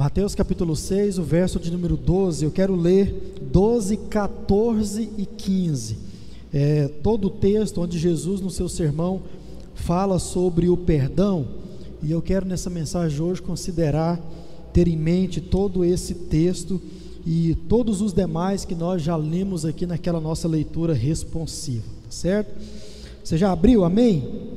Mateus capítulo 6, o verso de número 12, eu quero ler 12, 14 e 15. É, todo o texto onde Jesus, no seu sermão, fala sobre o perdão, e eu quero nessa mensagem hoje considerar, ter em mente todo esse texto e todos os demais que nós já lemos aqui naquela nossa leitura responsiva, tá certo? Você já abriu, amém?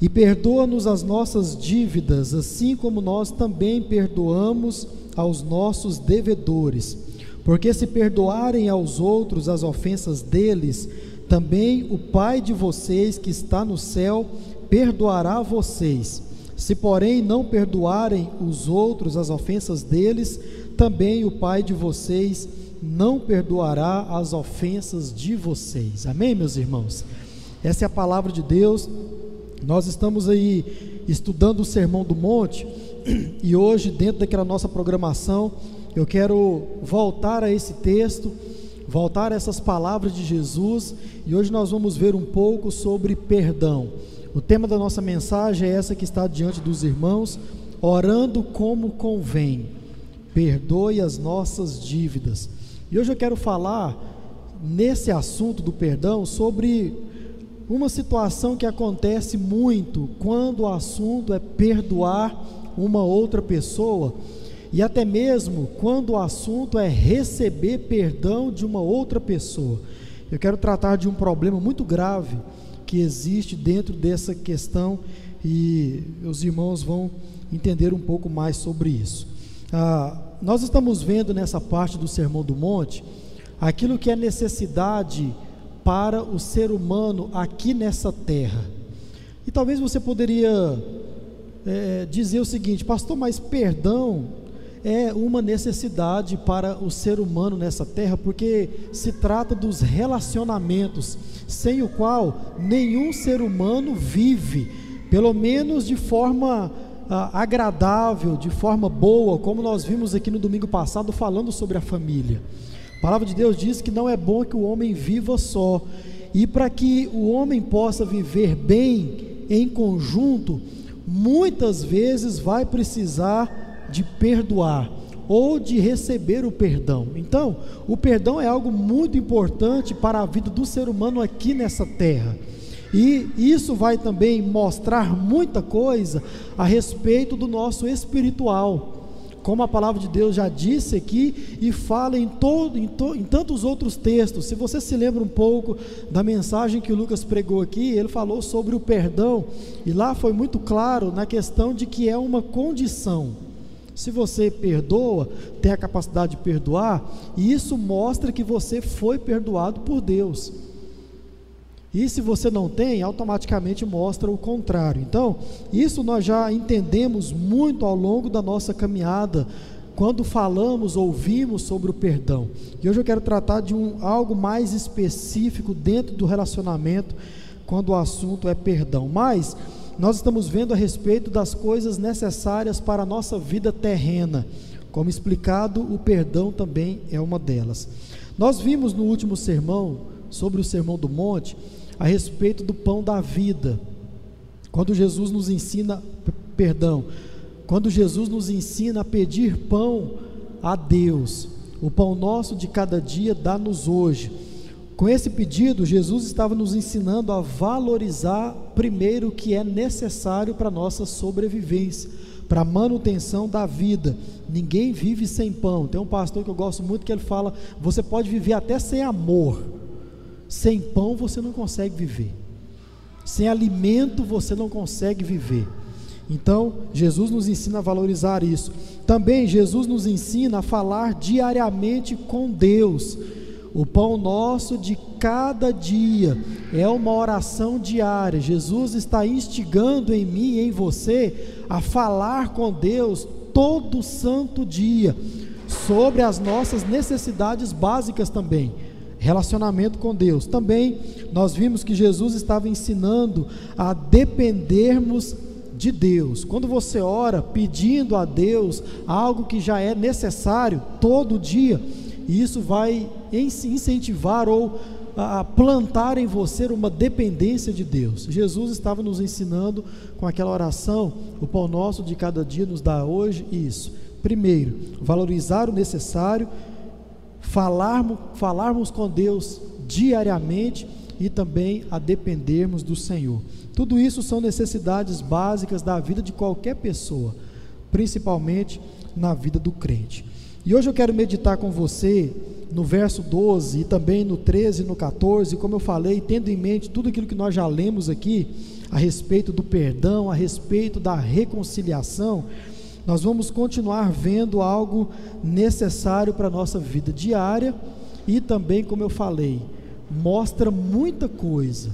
E perdoa-nos as nossas dívidas, assim como nós também perdoamos aos nossos devedores. Porque se perdoarem aos outros as ofensas deles, também o Pai de vocês que está no céu perdoará vocês. Se, porém, não perdoarem os outros as ofensas deles, também o Pai de vocês não perdoará as ofensas de vocês. Amém, meus irmãos? Essa é a palavra de Deus nós estamos aí estudando o Sermão do Monte e hoje, dentro daquela nossa programação, eu quero voltar a esse texto, voltar a essas palavras de Jesus e hoje nós vamos ver um pouco sobre perdão. O tema da nossa mensagem é essa que está diante dos irmãos, orando como convém. Perdoe as nossas dívidas. E hoje eu quero falar nesse assunto do perdão sobre uma situação que acontece muito quando o assunto é perdoar uma outra pessoa e até mesmo quando o assunto é receber perdão de uma outra pessoa. Eu quero tratar de um problema muito grave que existe dentro dessa questão e os irmãos vão entender um pouco mais sobre isso. Ah, nós estamos vendo nessa parte do Sermão do Monte aquilo que é necessidade para o ser humano aqui nessa terra. E talvez você poderia é, dizer o seguinte, pastor, mas perdão é uma necessidade para o ser humano nessa terra, porque se trata dos relacionamentos, sem o qual nenhum ser humano vive, pelo menos de forma ah, agradável, de forma boa, como nós vimos aqui no domingo passado falando sobre a família. A palavra de Deus diz que não é bom que o homem viva só. E para que o homem possa viver bem em conjunto, muitas vezes vai precisar de perdoar ou de receber o perdão. Então, o perdão é algo muito importante para a vida do ser humano aqui nessa terra. E isso vai também mostrar muita coisa a respeito do nosso espiritual como a palavra de Deus já disse aqui e fala em, todo, em, to, em tantos outros textos. Se você se lembra um pouco da mensagem que o Lucas pregou aqui, ele falou sobre o perdão, e lá foi muito claro na questão de que é uma condição. Se você perdoa, tem a capacidade de perdoar, e isso mostra que você foi perdoado por Deus. E se você não tem, automaticamente mostra o contrário. Então, isso nós já entendemos muito ao longo da nossa caminhada, quando falamos, ouvimos sobre o perdão. E hoje eu quero tratar de um, algo mais específico dentro do relacionamento, quando o assunto é perdão. Mas nós estamos vendo a respeito das coisas necessárias para a nossa vida terrena. Como explicado, o perdão também é uma delas. Nós vimos no último sermão, sobre o Sermão do Monte, a respeito do pão da vida. Quando Jesus nos ensina, perdão, quando Jesus nos ensina a pedir pão a Deus, o pão nosso de cada dia dá-nos hoje. Com esse pedido, Jesus estava nos ensinando a valorizar primeiro o que é necessário para a nossa sobrevivência, para a manutenção da vida. Ninguém vive sem pão. Tem um pastor que eu gosto muito que ele fala: você pode viver até sem amor, sem pão você não consegue viver. Sem alimento você não consegue viver. Então, Jesus nos ensina a valorizar isso. Também Jesus nos ensina a falar diariamente com Deus. O pão nosso de cada dia é uma oração diária. Jesus está instigando em mim e em você a falar com Deus todo santo dia sobre as nossas necessidades básicas também relacionamento com Deus. Também nós vimos que Jesus estava ensinando a dependermos de Deus. Quando você ora pedindo a Deus algo que já é necessário todo dia, isso vai incentivar ou a plantar em você uma dependência de Deus. Jesus estava nos ensinando com aquela oração, o pão nosso de cada dia nos dá hoje isso Primeiro, valorizar o necessário, falarmos, falarmos com Deus diariamente e também a dependermos do Senhor. Tudo isso são necessidades básicas da vida de qualquer pessoa, principalmente na vida do crente. E hoje eu quero meditar com você no verso 12 e também no 13 e no 14, como eu falei, tendo em mente tudo aquilo que nós já lemos aqui a respeito do perdão, a respeito da reconciliação, nós vamos continuar vendo algo necessário para a nossa vida diária e também, como eu falei, mostra muita coisa,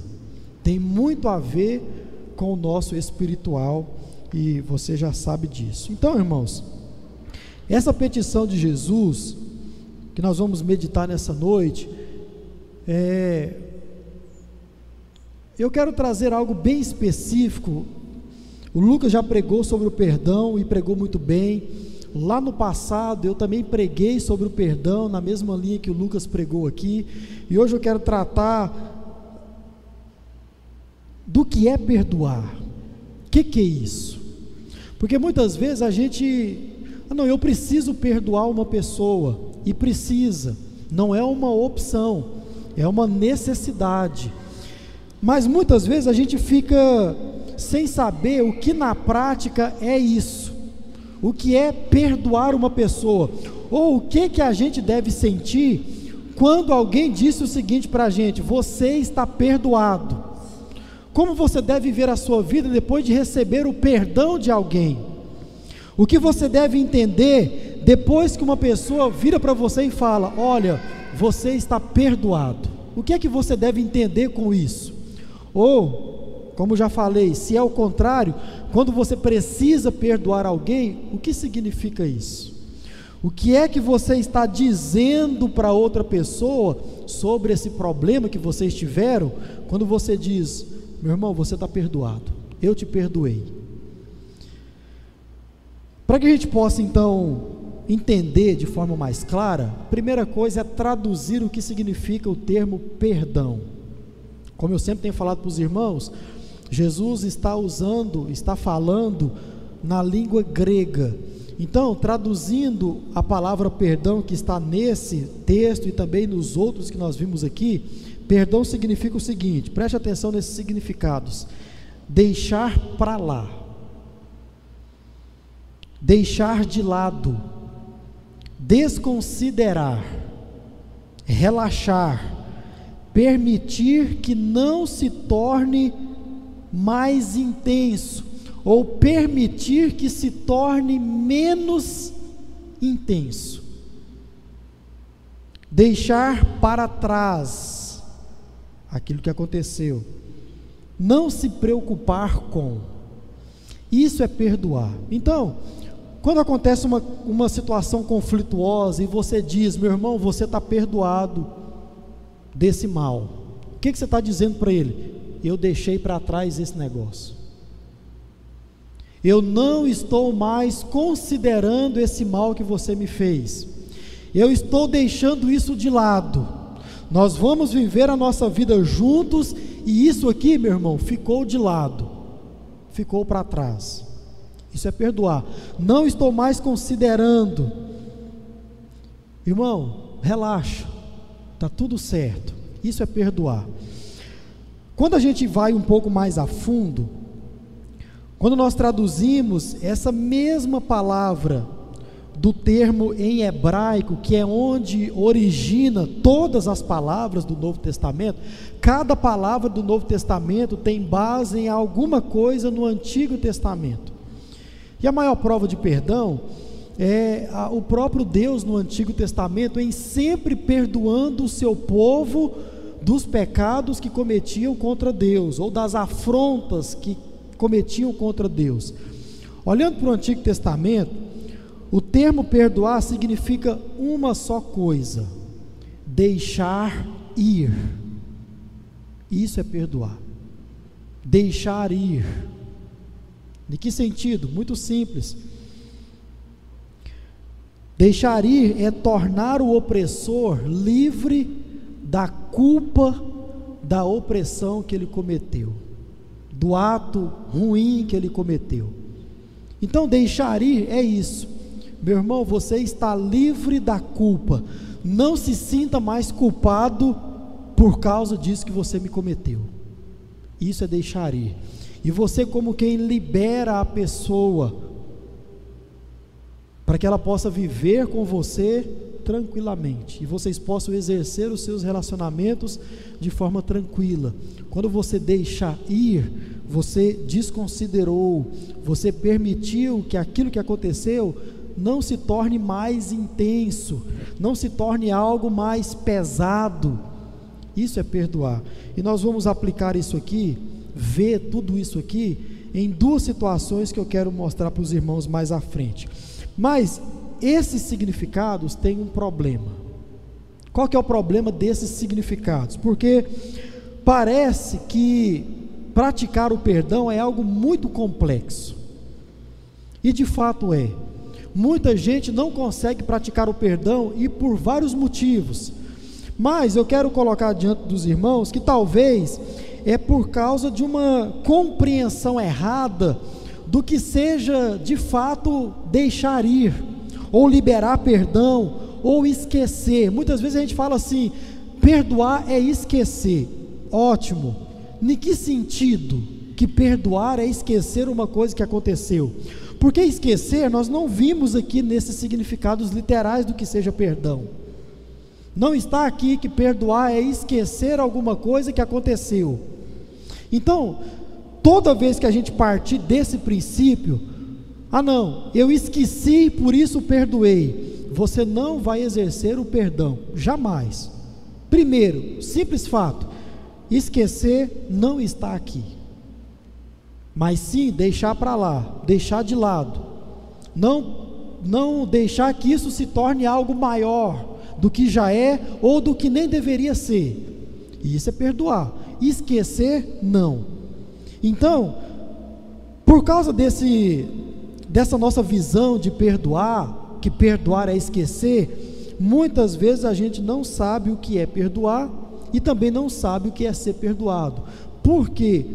tem muito a ver com o nosso espiritual e você já sabe disso. Então, irmãos, essa petição de Jesus, que nós vamos meditar nessa noite, é, eu quero trazer algo bem específico. O Lucas já pregou sobre o perdão e pregou muito bem. Lá no passado eu também preguei sobre o perdão, na mesma linha que o Lucas pregou aqui. E hoje eu quero tratar do que é perdoar. O que, que é isso? Porque muitas vezes a gente. Ah, não, eu preciso perdoar uma pessoa. E precisa. Não é uma opção, é uma necessidade. Mas muitas vezes a gente fica sem saber o que na prática é isso. O que é perdoar uma pessoa? Ou o que que a gente deve sentir quando alguém disse o seguinte para a gente: Você está perdoado. Como você deve viver a sua vida depois de receber o perdão de alguém? O que você deve entender depois que uma pessoa vira para você e fala: Olha, você está perdoado. O que é que você deve entender com isso? Ou, como já falei, se é o contrário, quando você precisa perdoar alguém, o que significa isso? O que é que você está dizendo para outra pessoa sobre esse problema que vocês tiveram, quando você diz, meu irmão, você está perdoado, eu te perdoei. Para que a gente possa então entender de forma mais clara, a primeira coisa é traduzir o que significa o termo perdão. Como eu sempre tenho falado para os irmãos, Jesus está usando, está falando na língua grega. Então, traduzindo a palavra perdão que está nesse texto e também nos outros que nós vimos aqui, perdão significa o seguinte: preste atenção nesses significados. Deixar para lá, deixar de lado, desconsiderar, relaxar, permitir que não se torne mais intenso, ou permitir que se torne menos intenso. Deixar para trás aquilo que aconteceu. Não se preocupar com. Isso é perdoar. Então, quando acontece uma, uma situação conflituosa e você diz, meu irmão, você está perdoado desse mal. O que, que você está dizendo para ele? Eu deixei para trás esse negócio. Eu não estou mais considerando esse mal que você me fez. Eu estou deixando isso de lado. Nós vamos viver a nossa vida juntos e isso aqui, meu irmão, ficou de lado. Ficou para trás. Isso é perdoar. Não estou mais considerando. Irmão, relaxa está tudo certo. Isso é perdoar. Quando a gente vai um pouco mais a fundo, quando nós traduzimos essa mesma palavra do termo em hebraico, que é onde origina todas as palavras do Novo Testamento, cada palavra do Novo Testamento tem base em alguma coisa no Antigo Testamento. E a maior prova de perdão é, o próprio Deus no Antigo Testamento em sempre perdoando o seu povo dos pecados que cometiam contra Deus ou das afrontas que cometiam contra Deus. Olhando para o Antigo Testamento, o termo perdoar significa uma só coisa: deixar ir. Isso é perdoar. Deixar ir. De que sentido? Muito simples Deixar ir é tornar o opressor livre da culpa da opressão que ele cometeu, do ato ruim que ele cometeu. Então, deixar ir é isso, Meu irmão, você está livre da culpa. Não se sinta mais culpado por causa disso que você me cometeu. Isso é deixar ir. E você, como quem libera a pessoa, para que ela possa viver com você tranquilamente e vocês possam exercer os seus relacionamentos de forma tranquila. Quando você deixa ir, você desconsiderou, você permitiu que aquilo que aconteceu não se torne mais intenso, não se torne algo mais pesado. Isso é perdoar. E nós vamos aplicar isso aqui, ver tudo isso aqui em duas situações que eu quero mostrar para os irmãos mais à frente. Mas esses significados têm um problema. Qual que é o problema desses significados? Porque parece que praticar o perdão é algo muito complexo. E de fato é. Muita gente não consegue praticar o perdão e por vários motivos. Mas eu quero colocar diante dos irmãos que talvez é por causa de uma compreensão errada do que seja de fato deixar ir, ou liberar perdão, ou esquecer. Muitas vezes a gente fala assim: perdoar é esquecer. Ótimo. Em que sentido que perdoar é esquecer uma coisa que aconteceu? Porque esquecer, nós não vimos aqui nesses significados literais do que seja perdão. Não está aqui que perdoar é esquecer alguma coisa que aconteceu. Então, toda vez que a gente partir desse princípio, ah não, eu esqueci, por isso perdoei. Você não vai exercer o perdão, jamais. Primeiro, simples fato, esquecer não está aqui mas sim deixar para lá, deixar de lado. Não não deixar que isso se torne algo maior do que já é ou do que nem deveria ser. E isso é perdoar. Esquecer não. Então, por causa desse dessa nossa visão de perdoar, que perdoar é esquecer, muitas vezes a gente não sabe o que é perdoar e também não sabe o que é ser perdoado. Por quê?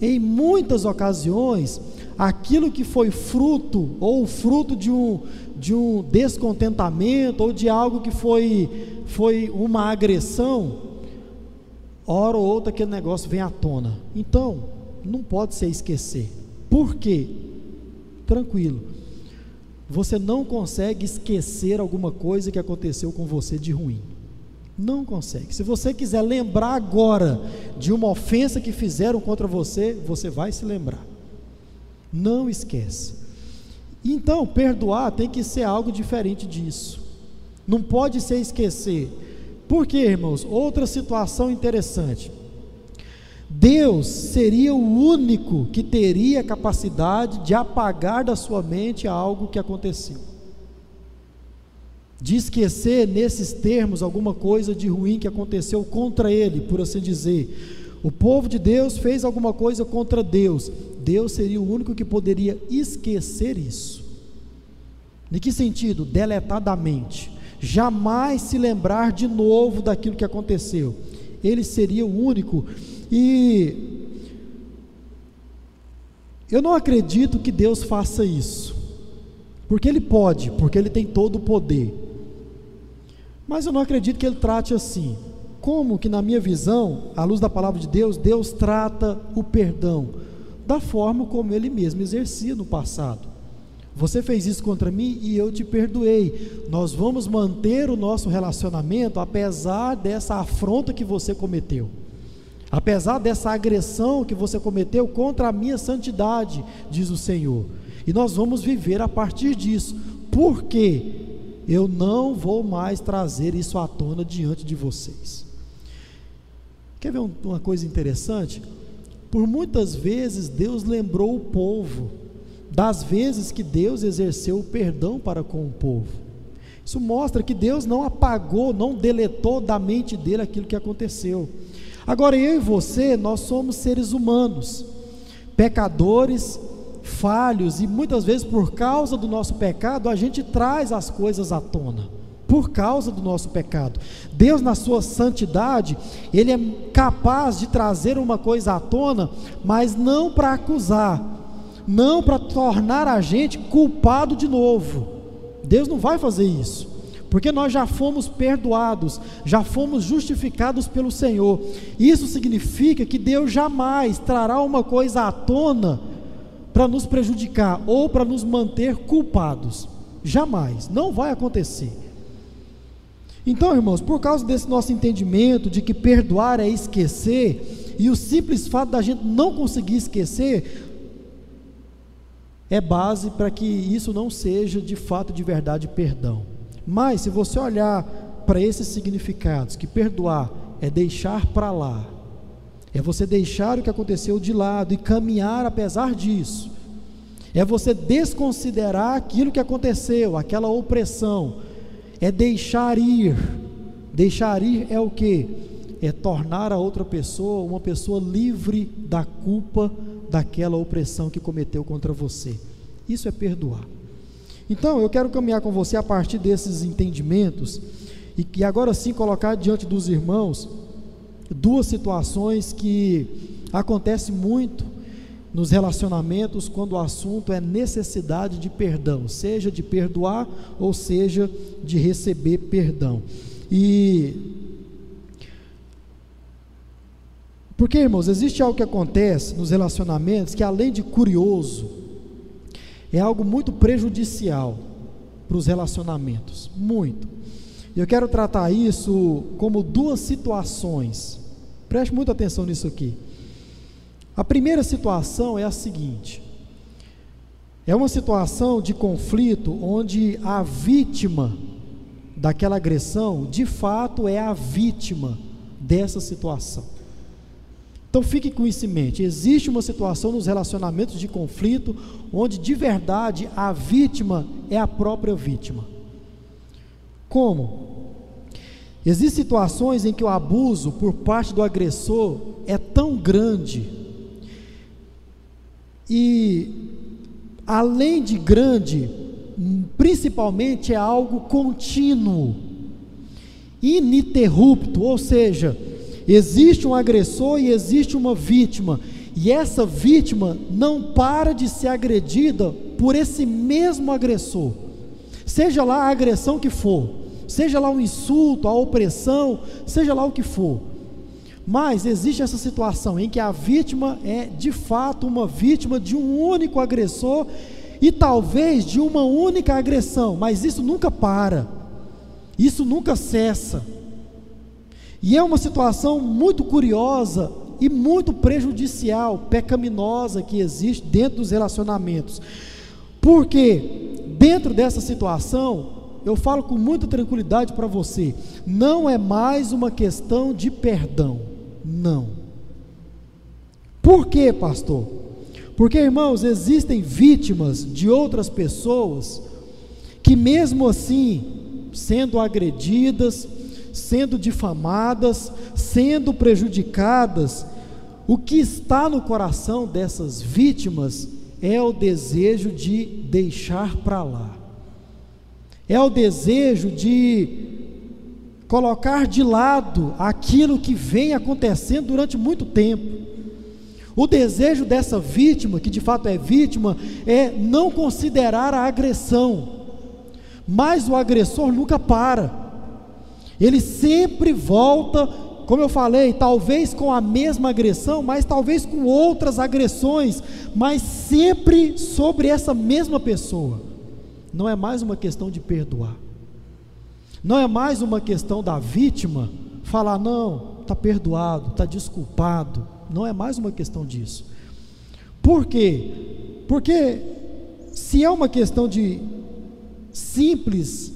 em muitas ocasiões, aquilo que foi fruto, ou fruto de um, de um descontentamento, ou de algo que foi, foi uma agressão, hora ou outra aquele negócio vem à tona. Então, não pode ser esquecer. Por quê? Tranquilo. Você não consegue esquecer alguma coisa que aconteceu com você de ruim. Não consegue. Se você quiser lembrar agora de uma ofensa que fizeram contra você, você vai se lembrar. Não esquece. Então, perdoar tem que ser algo diferente disso. Não pode ser esquecer. Por quê, irmãos? Outra situação interessante. Deus seria o único que teria capacidade de apagar da sua mente algo que aconteceu de esquecer nesses termos alguma coisa de ruim que aconteceu contra ele, por assim dizer. O povo de Deus fez alguma coisa contra Deus. Deus seria o único que poderia esquecer isso. Em que sentido? Deletar da mente. Jamais se lembrar de novo daquilo que aconteceu. Ele seria o único. E eu não acredito que Deus faça isso. Porque Ele pode, porque Ele tem todo o poder. Mas eu não acredito que ele trate assim. Como que, na minha visão, à luz da palavra de Deus, Deus trata o perdão? Da forma como ele mesmo exercia no passado. Você fez isso contra mim e eu te perdoei. Nós vamos manter o nosso relacionamento apesar dessa afronta que você cometeu. Apesar dessa agressão que você cometeu contra a minha santidade, diz o Senhor. E nós vamos viver a partir disso. Por quê? eu não vou mais trazer isso à tona diante de vocês. Quer ver uma coisa interessante? Por muitas vezes Deus lembrou o povo das vezes que Deus exerceu o perdão para com o povo. Isso mostra que Deus não apagou, não deletou da mente dele aquilo que aconteceu. Agora eu e você, nós somos seres humanos, pecadores, falhos e muitas vezes por causa do nosso pecado, a gente traz as coisas à tona. Por causa do nosso pecado. Deus, na sua santidade, Ele é capaz de trazer uma coisa à tona, mas não para acusar, não para tornar a gente culpado de novo. Deus não vai fazer isso. Porque nós já fomos perdoados, já fomos justificados pelo Senhor. Isso significa que Deus jamais trará uma coisa à tona para nos prejudicar ou para nos manter culpados. Jamais, não vai acontecer. Então, irmãos, por causa desse nosso entendimento de que perdoar é esquecer, e o simples fato da gente não conseguir esquecer, é base para que isso não seja de fato de verdade perdão. Mas se você olhar para esses significados, que perdoar é deixar para lá, é você deixar o que aconteceu de lado e caminhar apesar disso, é você desconsiderar aquilo que aconteceu, aquela opressão, é deixar ir. Deixar ir é o que? É tornar a outra pessoa uma pessoa livre da culpa daquela opressão que cometeu contra você. Isso é perdoar. Então, eu quero caminhar com você a partir desses entendimentos e que agora sim colocar diante dos irmãos duas situações que acontecem muito nos relacionamentos quando o assunto é necessidade de perdão, seja de perdoar ou seja de receber perdão. E porque, irmãos, existe algo que acontece nos relacionamentos que além de curioso, é algo muito prejudicial para os relacionamentos, muito. Eu quero tratar isso como duas situações. Preste muita atenção nisso aqui. A primeira situação é a seguinte: é uma situação de conflito onde a vítima daquela agressão, de fato, é a vítima dessa situação. Então fique com isso em mente: existe uma situação nos relacionamentos de conflito onde de verdade a vítima é a própria vítima. Como? Existem situações em que o abuso por parte do agressor é tão grande e, além de grande, principalmente é algo contínuo, ininterrupto, ou seja, existe um agressor e existe uma vítima, e essa vítima não para de ser agredida por esse mesmo agressor, seja lá a agressão que for, seja lá o insulto, a opressão, seja lá o que for. Mas existe essa situação em que a vítima é de fato uma vítima de um único agressor e talvez de uma única agressão, mas isso nunca para, isso nunca cessa. E é uma situação muito curiosa e muito prejudicial, pecaminosa que existe dentro dos relacionamentos. Porque dentro dessa situação, eu falo com muita tranquilidade para você, não é mais uma questão de perdão não. Por quê, pastor? Porque, irmãos, existem vítimas de outras pessoas que, mesmo assim, sendo agredidas, sendo difamadas, sendo prejudicadas, o que está no coração dessas vítimas é o desejo de deixar para lá, é o desejo de colocar de lado aquilo que vem acontecendo durante muito tempo. O desejo dessa vítima, que de fato é vítima, é não considerar a agressão, mas o agressor nunca para, ele sempre volta, como eu falei, talvez com a mesma agressão, mas talvez com outras agressões, mas sempre sobre essa mesma pessoa. Não é mais uma questão de perdoar. Não é mais uma questão da vítima falar, não, está perdoado, está desculpado. Não é mais uma questão disso. Por quê? Porque se é uma questão de simples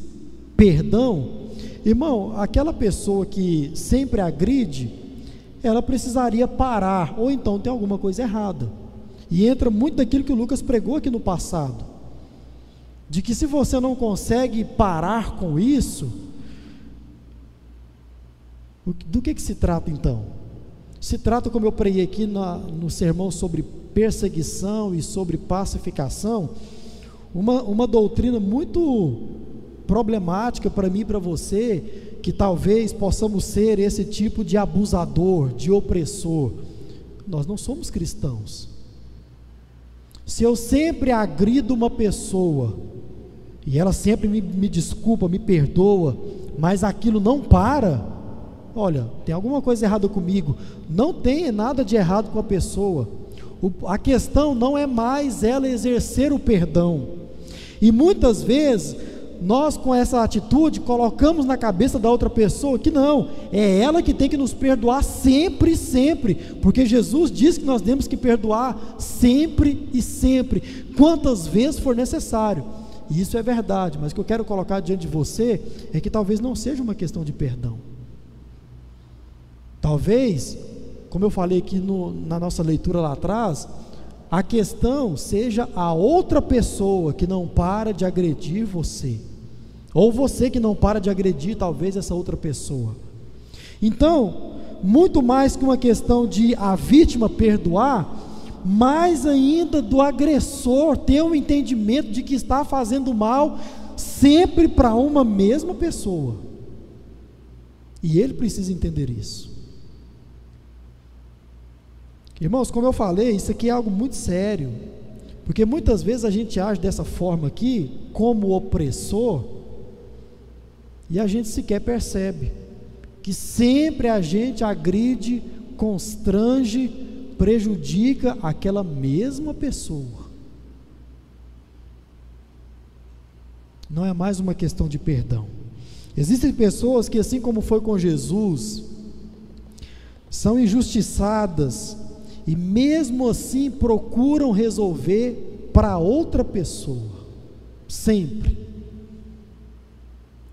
perdão, irmão, aquela pessoa que sempre agride, ela precisaria parar, ou então tem alguma coisa errada. E entra muito daquilo que o Lucas pregou aqui no passado de que se você não consegue parar com isso, do que, que se trata então? Se trata, como eu preguei aqui no sermão sobre perseguição e sobre pacificação, uma, uma doutrina muito problemática para mim e para você, que talvez possamos ser esse tipo de abusador, de opressor. Nós não somos cristãos. Se eu sempre agrido uma pessoa, e ela sempre me, me desculpa, me perdoa, mas aquilo não para, olha, tem alguma coisa errada comigo. Não tem nada de errado com a pessoa. O, a questão não é mais ela exercer o perdão. E muitas vezes nós com essa atitude colocamos na cabeça da outra pessoa que não, é ela que tem que nos perdoar sempre sempre, porque Jesus diz que nós temos que perdoar sempre e sempre, quantas vezes for necessário. E isso é verdade, mas o que eu quero colocar diante de você é que talvez não seja uma questão de perdão. Talvez, como eu falei aqui no, na nossa leitura lá atrás, a questão seja a outra pessoa que não para de agredir você. Ou você que não para de agredir, talvez, essa outra pessoa. Então, muito mais que uma questão de a vítima perdoar, mais ainda do agressor ter um entendimento de que está fazendo mal sempre para uma mesma pessoa. E ele precisa entender isso. Irmãos, como eu falei, isso aqui é algo muito sério. Porque muitas vezes a gente age dessa forma aqui, como opressor, e a gente sequer percebe que sempre a gente agride, constrange, prejudica aquela mesma pessoa. Não é mais uma questão de perdão. Existem pessoas que, assim como foi com Jesus, são injustiçadas e, mesmo assim, procuram resolver para outra pessoa, sempre.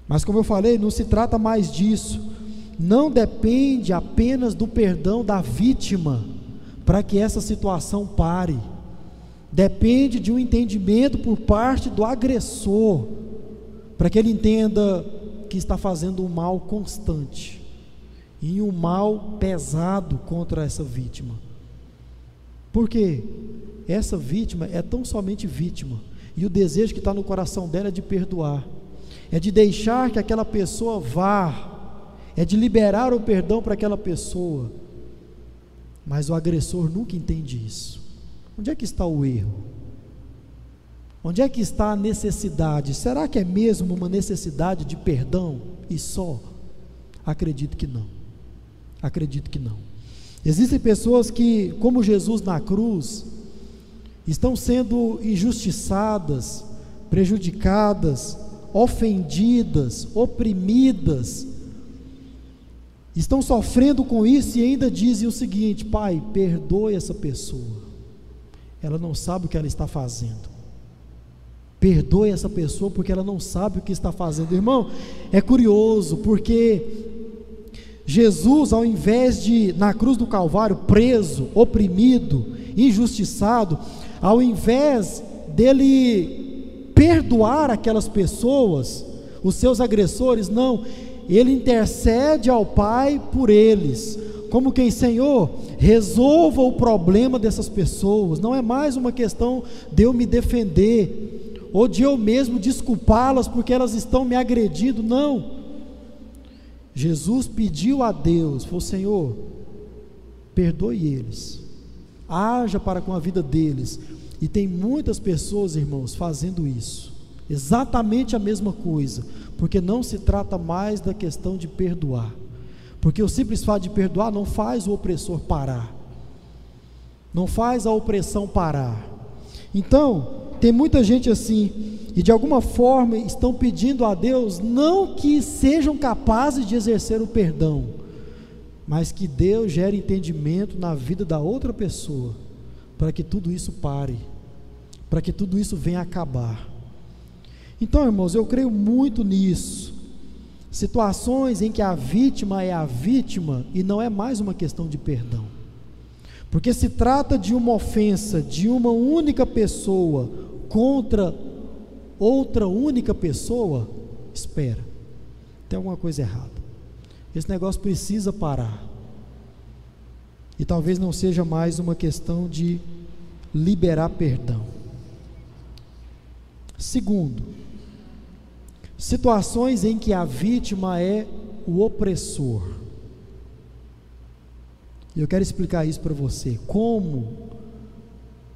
Mas como eu falei, não se trata mais disso. Não depende apenas do perdão da vítima para que essa situação pare. Depende de um entendimento por parte do agressor, para que ele entenda que está fazendo um mal constante e um mal pesado contra essa vítima. Por quê? Essa vítima é tão somente vítima, e o desejo que está no coração dela é de perdoar é de deixar que aquela pessoa vá, é de liberar o perdão para aquela pessoa. Mas o agressor nunca entende isso. Onde é que está o erro? Onde é que está a necessidade? Será que é mesmo uma necessidade de perdão e só? Acredito que não. Acredito que não. Existem pessoas que, como Jesus na cruz, estão sendo injustiçadas, prejudicadas, ofendidas, oprimidas, estão sofrendo com isso e ainda dizem o seguinte: Pai, perdoe essa pessoa, ela não sabe o que ela está fazendo. Perdoe essa pessoa porque ela não sabe o que está fazendo. Irmão, é curioso porque Jesus, ao invés de na cruz do Calvário, preso, oprimido, injustiçado, ao invés dele perdoar aquelas pessoas, os seus agressores, não, ele intercede ao Pai por eles, como quem, Senhor, resolva o problema dessas pessoas, não é mais uma questão de eu me defender, ou de eu mesmo desculpá-las porque elas estão me agredindo, não. Jesus pediu a Deus, falou: Senhor, perdoe eles, haja para com a vida deles, e tem muitas pessoas, irmãos, fazendo isso. Exatamente a mesma coisa, porque não se trata mais da questão de perdoar. Porque o simples fato de perdoar não faz o opressor parar. Não faz a opressão parar. Então, tem muita gente assim, e de alguma forma estão pedindo a Deus não que sejam capazes de exercer o perdão, mas que Deus gere entendimento na vida da outra pessoa para que tudo isso pare, para que tudo isso venha acabar. Então, irmãos, eu creio muito nisso. Situações em que a vítima é a vítima e não é mais uma questão de perdão. Porque se trata de uma ofensa de uma única pessoa contra outra única pessoa, espera. Tem alguma coisa errada. Esse negócio precisa parar. E talvez não seja mais uma questão de liberar perdão. Segundo, situações em que a vítima é o opressor. E eu quero explicar isso para você. Como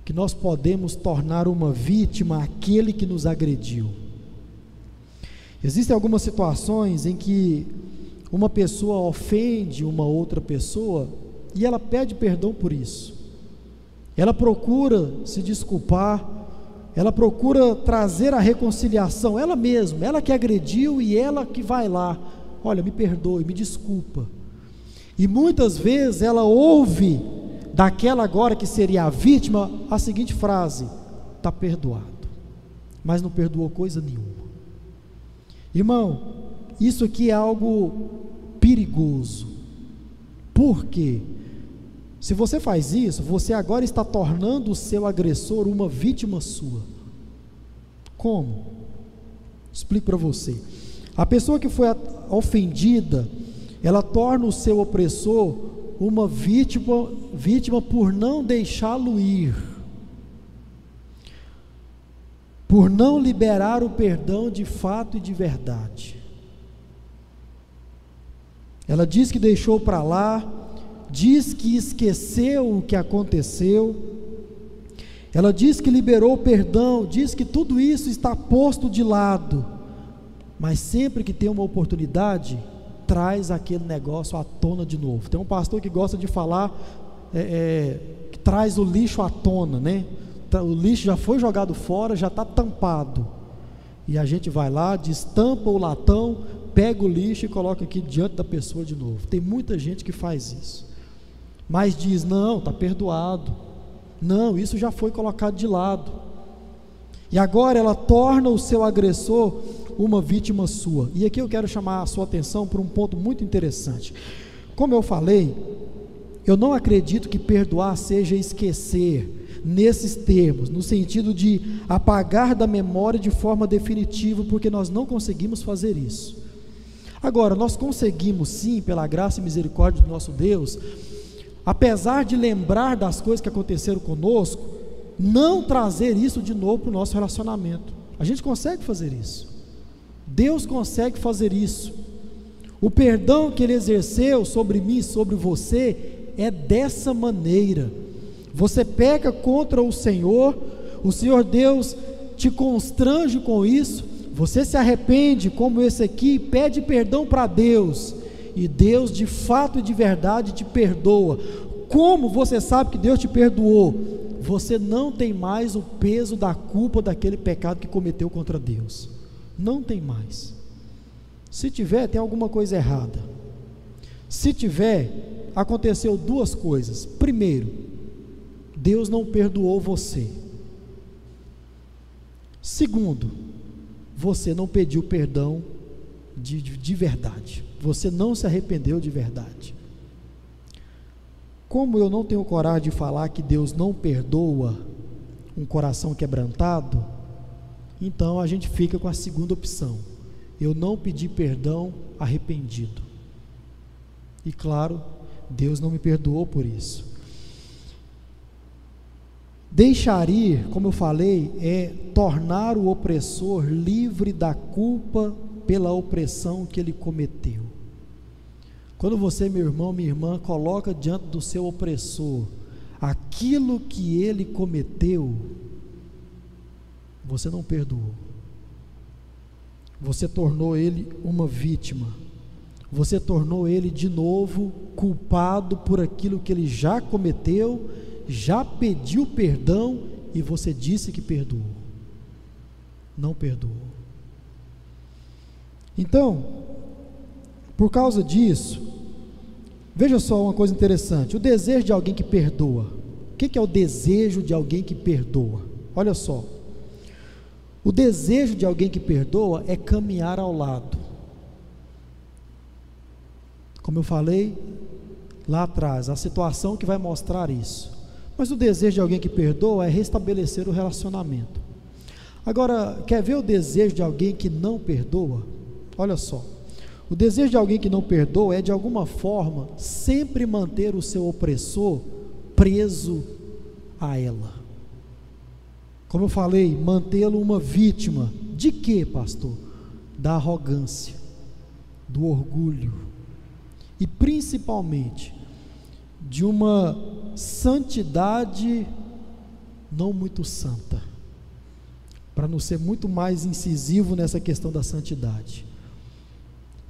que nós podemos tornar uma vítima aquele que nos agrediu? Existem algumas situações em que uma pessoa ofende uma outra pessoa e ela pede perdão por isso. Ela procura se desculpar, ela procura trazer a reconciliação, ela mesma, ela que agrediu e ela que vai lá, olha, me perdoe, me desculpa. E muitas vezes ela ouve daquela agora que seria a vítima a seguinte frase: está perdoado, mas não perdoou coisa nenhuma. Irmão, isso aqui é algo perigoso. Por quê? Se você faz isso, você agora está tornando o seu agressor uma vítima sua. Como? Explico para você. A pessoa que foi ofendida, ela torna o seu opressor uma vítima, vítima por não deixá-lo ir, por não liberar o perdão de fato e de verdade. Ela diz que deixou para lá, diz que esqueceu o que aconteceu, ela diz que liberou o perdão, diz que tudo isso está posto de lado, mas sempre que tem uma oportunidade, traz aquele negócio à tona de novo. Tem um pastor que gosta de falar é, é, que traz o lixo à tona, né? O lixo já foi jogado fora, já está tampado. E a gente vai lá, destampa o latão, pega o lixo e coloca aqui diante da pessoa de novo. Tem muita gente que faz isso. Mas diz: não, está perdoado. Não, isso já foi colocado de lado. E agora ela torna o seu agressor uma vítima sua. E aqui eu quero chamar a sua atenção para um ponto muito interessante. Como eu falei, eu não acredito que perdoar seja esquecer nesses termos, no sentido de apagar da memória de forma definitiva, porque nós não conseguimos fazer isso. Agora, nós conseguimos sim, pela graça e misericórdia do nosso Deus, apesar de lembrar das coisas que aconteceram conosco, não trazer isso de novo para o nosso relacionamento. A gente consegue fazer isso. Deus consegue fazer isso. O perdão que Ele exerceu sobre mim sobre você é dessa maneira. Você peca contra o Senhor, o Senhor Deus te constrange com isso, você se arrepende, como esse aqui, pede perdão para Deus, e Deus de fato e de verdade te perdoa. Como você sabe que Deus te perdoou? Você não tem mais o peso da culpa daquele pecado que cometeu contra Deus. Não tem mais. Se tiver, tem alguma coisa errada. Se tiver, aconteceu duas coisas. Primeiro, Deus não perdoou você. Segundo, você não pediu perdão de, de, de, verdade. Você não se arrependeu de verdade. Como eu não tenho coragem de falar que Deus não perdoa um coração quebrantado, então a gente fica com a segunda opção. Eu não pedi perdão arrependido. E claro, Deus não me perdoou por isso. Deixar ir, como eu falei, é tornar o opressor livre da culpa pela opressão que ele cometeu. Quando você, meu irmão, minha irmã, coloca diante do seu opressor aquilo que ele cometeu, você não perdoou. Você tornou ele uma vítima. Você tornou ele de novo culpado por aquilo que ele já cometeu, já pediu perdão e você disse que perdoou. Não perdoou. Então, por causa disso, veja só uma coisa interessante: o desejo de alguém que perdoa. O que é o desejo de alguém que perdoa? Olha só. O desejo de alguém que perdoa é caminhar ao lado. Como eu falei lá atrás, a situação que vai mostrar isso. Mas o desejo de alguém que perdoa é restabelecer o relacionamento. Agora, quer ver o desejo de alguém que não perdoa? Olha só. O desejo de alguém que não perdoa é, de alguma forma, sempre manter o seu opressor preso a ela. Como eu falei, mantê-lo uma vítima de quê, pastor? Da arrogância, do orgulho e principalmente de uma santidade não muito santa. para não ser muito mais incisivo nessa questão da santidade.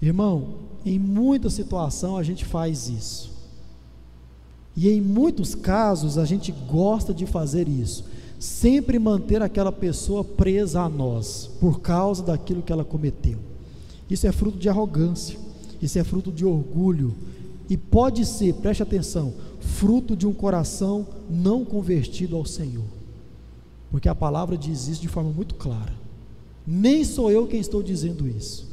Irmão, em muita situação a gente faz isso. E em muitos casos a gente gosta de fazer isso, sempre manter aquela pessoa presa a nós, por causa daquilo que ela cometeu. Isso é fruto de arrogância, isso é fruto de orgulho, e pode ser, preste atenção, fruto de um coração não convertido ao Senhor. Porque a palavra diz isso de forma muito clara. Nem sou eu quem estou dizendo isso.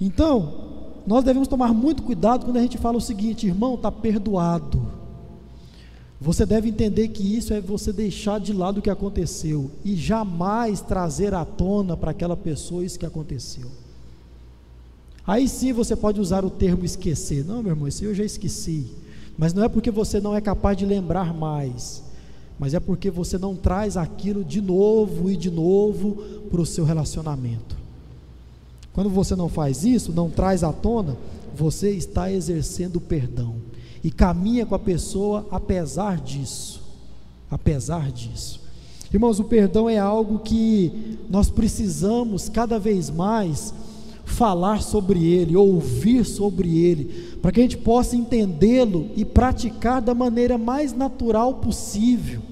Então, nós devemos tomar muito cuidado quando a gente fala o seguinte, irmão, está perdoado. Você deve entender que isso é você deixar de lado o que aconteceu e jamais trazer à tona para aquela pessoa isso que aconteceu. Aí sim você pode usar o termo esquecer. Não, meu irmão, isso eu já esqueci. Mas não é porque você não é capaz de lembrar mais, mas é porque você não traz aquilo de novo e de novo para o seu relacionamento. Quando você não faz isso, não traz à tona, você está exercendo o perdão e caminha com a pessoa apesar disso. Apesar disso. Irmãos, o perdão é algo que nós precisamos cada vez mais falar sobre ele, ouvir sobre ele, para que a gente possa entendê-lo e praticar da maneira mais natural possível.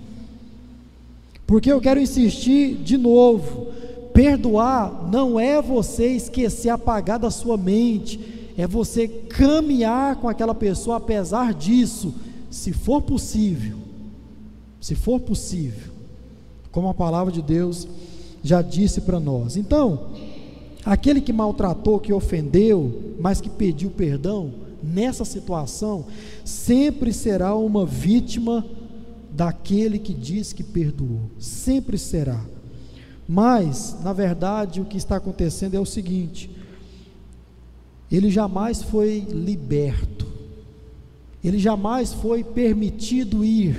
Porque eu quero insistir de novo: perdoar não é você esquecer, apagar da sua mente, é você caminhar com aquela pessoa apesar disso, se for possível. Se for possível, como a palavra de Deus já disse para nós. Então, Aquele que maltratou, que ofendeu, mas que pediu perdão, nessa situação, sempre será uma vítima daquele que diz que perdoou. Sempre será. Mas, na verdade, o que está acontecendo é o seguinte: ele jamais foi liberto, ele jamais foi permitido ir,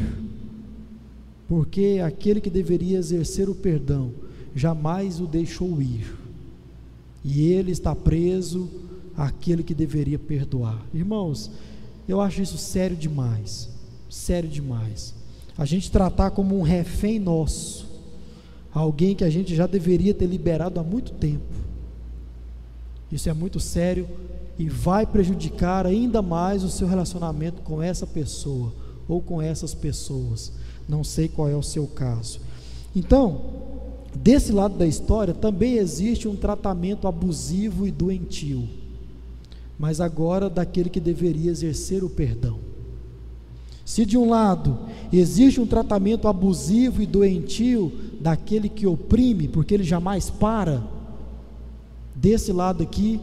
porque aquele que deveria exercer o perdão jamais o deixou ir. E ele está preso àquele que deveria perdoar. Irmãos, eu acho isso sério demais, sério demais. A gente tratar como um refém nosso, alguém que a gente já deveria ter liberado há muito tempo. Isso é muito sério e vai prejudicar ainda mais o seu relacionamento com essa pessoa ou com essas pessoas. Não sei qual é o seu caso. Então, Desse lado da história também existe um tratamento abusivo e doentio, mas agora daquele que deveria exercer o perdão. Se de um lado existe um tratamento abusivo e doentio daquele que oprime, porque ele jamais para, desse lado aqui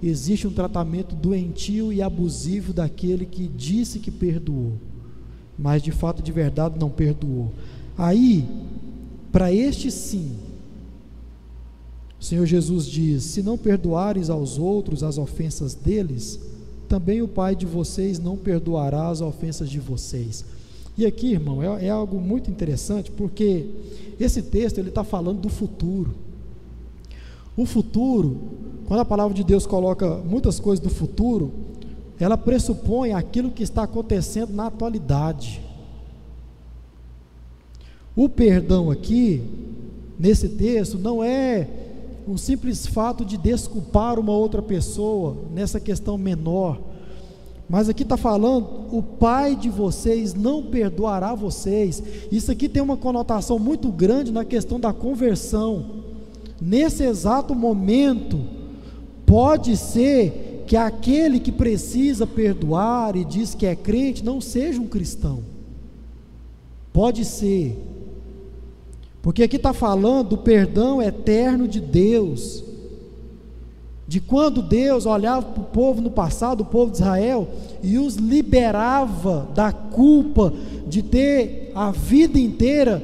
existe um tratamento doentio e abusivo daquele que disse que perdoou, mas de fato de verdade não perdoou. Aí para este sim, o Senhor Jesus diz: Se não perdoares aos outros as ofensas deles, também o Pai de vocês não perdoará as ofensas de vocês. E aqui, irmão, é, é algo muito interessante, porque esse texto ele está falando do futuro. O futuro, quando a palavra de Deus coloca muitas coisas do futuro, ela pressupõe aquilo que está acontecendo na atualidade. O perdão aqui, nesse texto, não é um simples fato de desculpar uma outra pessoa nessa questão menor. Mas aqui está falando, o pai de vocês não perdoará vocês. Isso aqui tem uma conotação muito grande na questão da conversão. Nesse exato momento, pode ser que aquele que precisa perdoar e diz que é crente não seja um cristão. Pode ser, porque aqui está falando do perdão eterno de Deus. De quando Deus olhava para o povo no passado, o povo de Israel, e os liberava da culpa de ter a vida inteira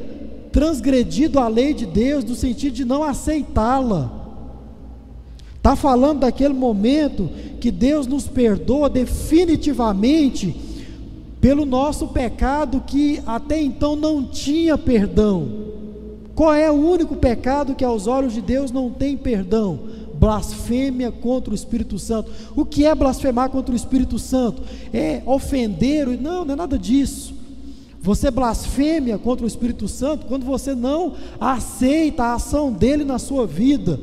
transgredido a lei de Deus, no sentido de não aceitá-la. Está falando daquele momento que Deus nos perdoa definitivamente pelo nosso pecado que até então não tinha perdão. Qual é o único pecado que aos olhos de Deus não tem perdão? Blasfêmia contra o Espírito Santo. O que é blasfemar contra o Espírito Santo? É ofender? Não, não é nada disso. Você blasfêmia contra o Espírito Santo quando você não aceita a ação dele na sua vida,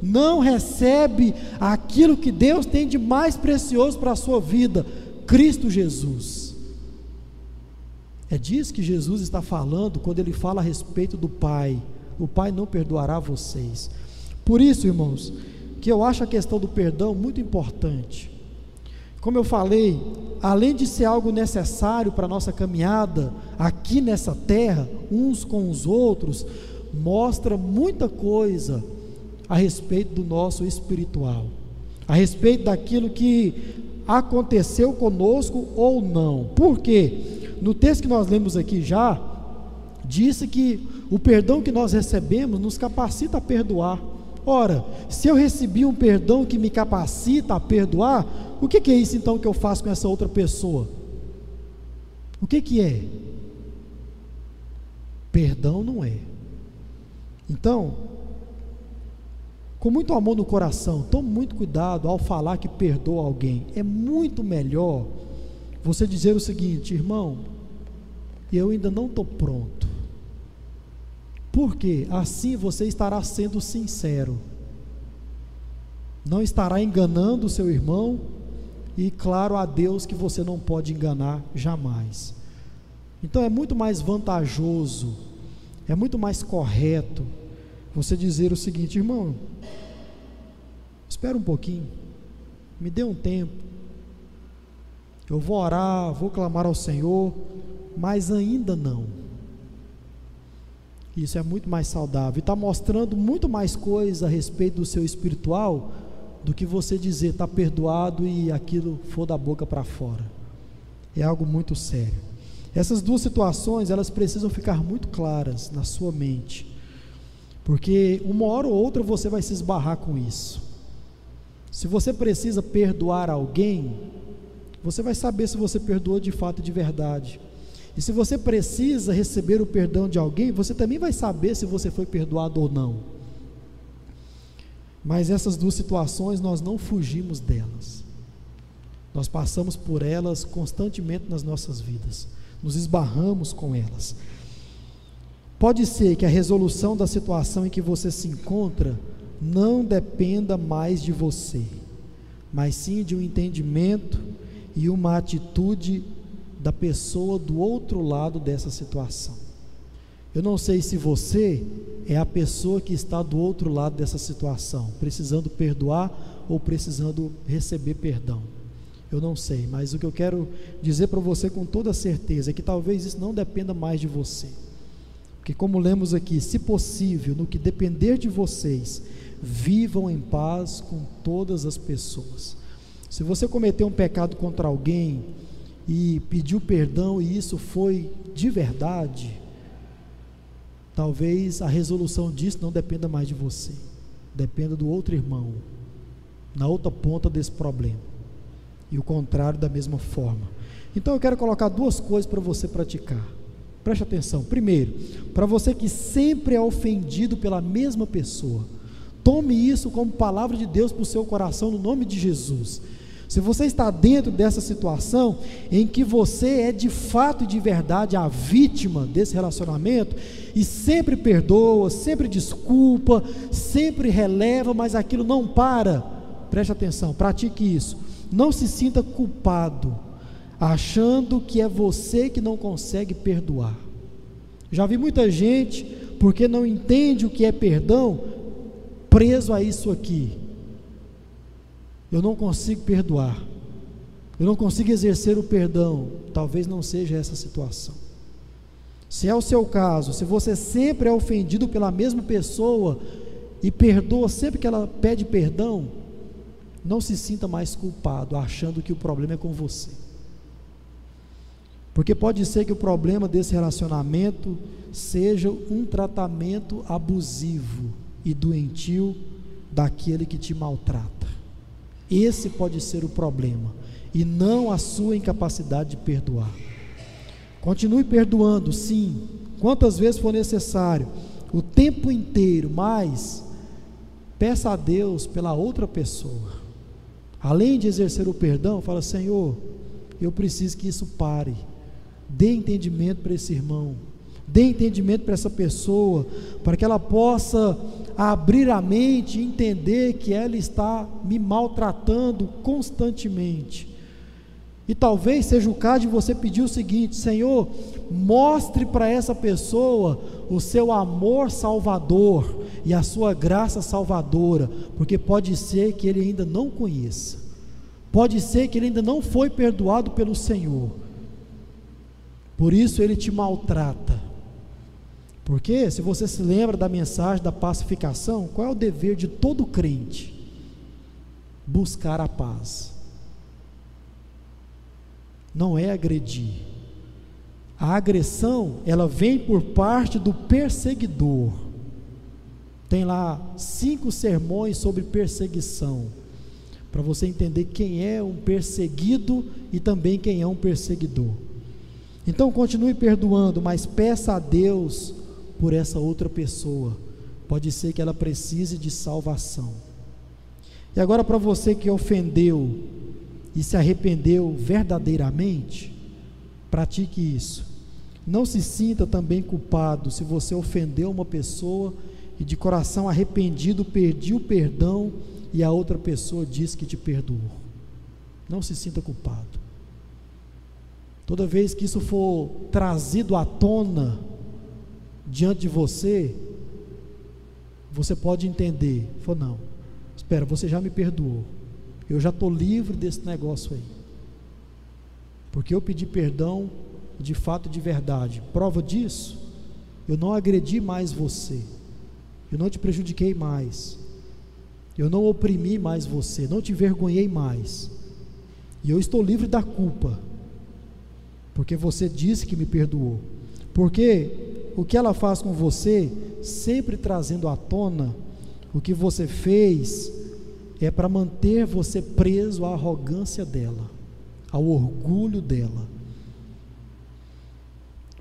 não recebe aquilo que Deus tem de mais precioso para a sua vida, Cristo Jesus. É disso que Jesus está falando quando ele fala a respeito do Pai. O Pai não perdoará vocês. Por isso, irmãos, que eu acho a questão do perdão muito importante. Como eu falei, além de ser algo necessário para a nossa caminhada aqui nessa terra, uns com os outros, mostra muita coisa a respeito do nosso espiritual, a respeito daquilo que aconteceu conosco ou não. Por quê? No texto que nós lemos aqui já, disse que o perdão que nós recebemos nos capacita a perdoar. Ora, se eu recebi um perdão que me capacita a perdoar, o que, é isso então que eu faço com essa outra pessoa? O que, que é? Perdão não é. Então, com muito amor no coração, tome muito cuidado ao falar que perdoa alguém. É muito melhor você dizer o seguinte, irmão, eu ainda não estou pronto. Porque assim você estará sendo sincero. Não estará enganando o seu irmão e claro a Deus que você não pode enganar jamais. Então é muito mais vantajoso, é muito mais correto você dizer o seguinte, irmão, espera um pouquinho, me dê um tempo, eu vou orar, vou clamar ao Senhor, mas ainda não. Isso é muito mais saudável. E está mostrando muito mais coisa a respeito do seu espiritual do que você dizer está perdoado e aquilo for da boca para fora. É algo muito sério. Essas duas situações elas precisam ficar muito claras na sua mente, porque uma hora ou outra você vai se esbarrar com isso. Se você precisa perdoar alguém, você vai saber se você perdoou de fato e de verdade. E se você precisa receber o perdão de alguém, você também vai saber se você foi perdoado ou não. Mas essas duas situações nós não fugimos delas. Nós passamos por elas constantemente nas nossas vidas, nos esbarramos com elas. Pode ser que a resolução da situação em que você se encontra não dependa mais de você, mas sim de um entendimento e uma atitude da pessoa do outro lado dessa situação. Eu não sei se você é a pessoa que está do outro lado dessa situação, precisando perdoar ou precisando receber perdão. Eu não sei, mas o que eu quero dizer para você com toda certeza é que talvez isso não dependa mais de você. Porque, como lemos aqui, se possível, no que depender de vocês, vivam em paz com todas as pessoas. Se você cometeu um pecado contra alguém, e pediu perdão e isso foi de verdade, talvez a resolução disso não dependa mais de você, dependa do outro irmão, na outra ponta desse problema, e o contrário da mesma forma. Então eu quero colocar duas coisas para você praticar. Preste atenção. Primeiro, para você que sempre é ofendido pela mesma pessoa, tome isso como palavra de Deus para o seu coração, no nome de Jesus. Se você está dentro dessa situação em que você é de fato e de verdade a vítima desse relacionamento e sempre perdoa, sempre desculpa, sempre releva, mas aquilo não para, preste atenção, pratique isso. Não se sinta culpado, achando que é você que não consegue perdoar. Já vi muita gente, porque não entende o que é perdão, preso a isso aqui eu não consigo perdoar, eu não consigo exercer o perdão, talvez não seja essa situação. Se é o seu caso, se você sempre é ofendido pela mesma pessoa e perdoa sempre que ela pede perdão, não se sinta mais culpado, achando que o problema é com você. Porque pode ser que o problema desse relacionamento seja um tratamento abusivo e doentio daquele que te maltrata. Esse pode ser o problema, e não a sua incapacidade de perdoar. Continue perdoando, sim, quantas vezes for necessário, o tempo inteiro, mas peça a Deus pela outra pessoa. Além de exercer o perdão, fala: Senhor, eu preciso que isso pare, Dê entendimento para esse irmão. Dê entendimento para essa pessoa, para que ela possa abrir a mente e entender que ela está me maltratando constantemente. E talvez seja o caso de você pedir o seguinte: Senhor, mostre para essa pessoa o seu amor salvador e a sua graça salvadora, porque pode ser que ele ainda não conheça, pode ser que ele ainda não foi perdoado pelo Senhor, por isso ele te maltrata. Porque, se você se lembra da mensagem da pacificação, qual é o dever de todo crente? Buscar a paz não é agredir. A agressão, ela vem por parte do perseguidor. Tem lá cinco sermões sobre perseguição, para você entender quem é um perseguido e também quem é um perseguidor. Então continue perdoando, mas peça a Deus por essa outra pessoa. Pode ser que ela precise de salvação. E agora para você que ofendeu, e se arrependeu verdadeiramente, pratique isso. Não se sinta também culpado se você ofendeu uma pessoa e de coração arrependido pediu perdão e a outra pessoa diz que te perdoou. Não se sinta culpado. Toda vez que isso for trazido à tona diante de você, você pode entender. Falou, não, espera, você já me perdoou. Eu já estou livre desse negócio aí. Porque eu pedi perdão de fato e de verdade. Prova disso, eu não agredi mais você. Eu não te prejudiquei mais. Eu não oprimi mais você, não te envergonhei mais. E eu estou livre da culpa. Porque você disse que me perdoou. Porque o que ela faz com você, sempre trazendo à tona o que você fez é para manter você preso à arrogância dela, ao orgulho dela.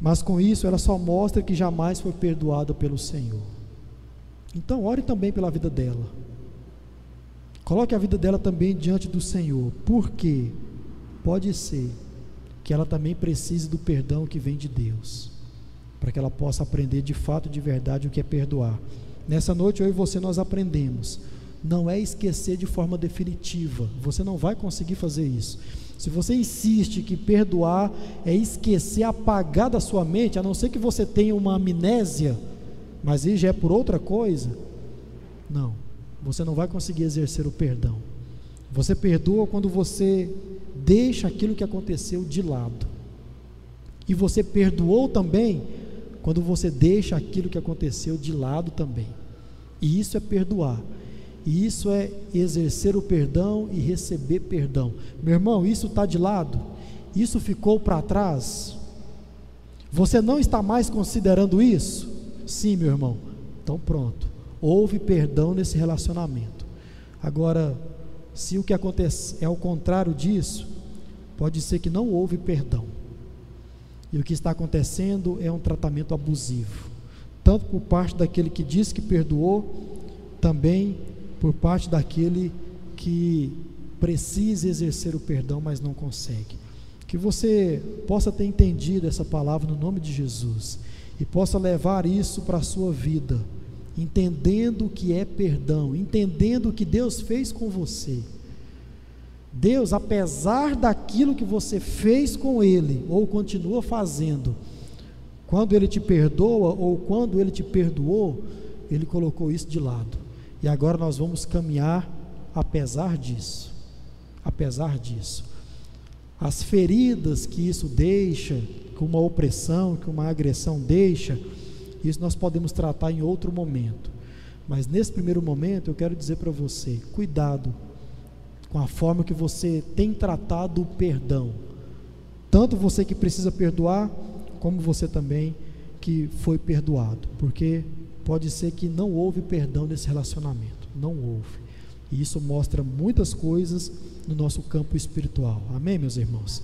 Mas com isso ela só mostra que jamais foi perdoada pelo Senhor. Então ore também pela vida dela. Coloque a vida dela também diante do Senhor. Porque pode ser que ela também precise do perdão que vem de Deus, para que ela possa aprender de fato, de verdade, o que é perdoar. Nessa noite eu e você nós aprendemos não é esquecer de forma definitiva. Você não vai conseguir fazer isso. Se você insiste que perdoar é esquecer, apagar da sua mente, a não ser que você tenha uma amnésia, mas isso já é por outra coisa, não, você não vai conseguir exercer o perdão. Você perdoa quando você deixa aquilo que aconteceu de lado. E você perdoou também quando você deixa aquilo que aconteceu de lado também. E isso é perdoar. E isso é exercer o perdão e receber perdão. Meu irmão, isso está de lado? Isso ficou para trás? Você não está mais considerando isso? Sim, meu irmão. Então pronto. Houve perdão nesse relacionamento. Agora, se o que acontece é o contrário disso, pode ser que não houve perdão. E o que está acontecendo é um tratamento abusivo, tanto por parte daquele que diz que perdoou, também por parte daquele que precisa exercer o perdão, mas não consegue. Que você possa ter entendido essa palavra no nome de Jesus e possa levar isso para a sua vida, entendendo o que é perdão, entendendo o que Deus fez com você. Deus, apesar daquilo que você fez com Ele, ou continua fazendo, quando Ele te perdoa, ou quando Ele te perdoou, Ele colocou isso de lado. E agora nós vamos caminhar apesar disso. Apesar disso. As feridas que isso deixa, que uma opressão, que uma agressão deixa, isso nós podemos tratar em outro momento. Mas nesse primeiro momento eu quero dizer para você: cuidado com a forma que você tem tratado o perdão. Tanto você que precisa perdoar, como você também que foi perdoado. Porque pode ser que não houve perdão nesse relacionamento. Não houve. E isso mostra muitas coisas no nosso campo espiritual. Amém, meus irmãos?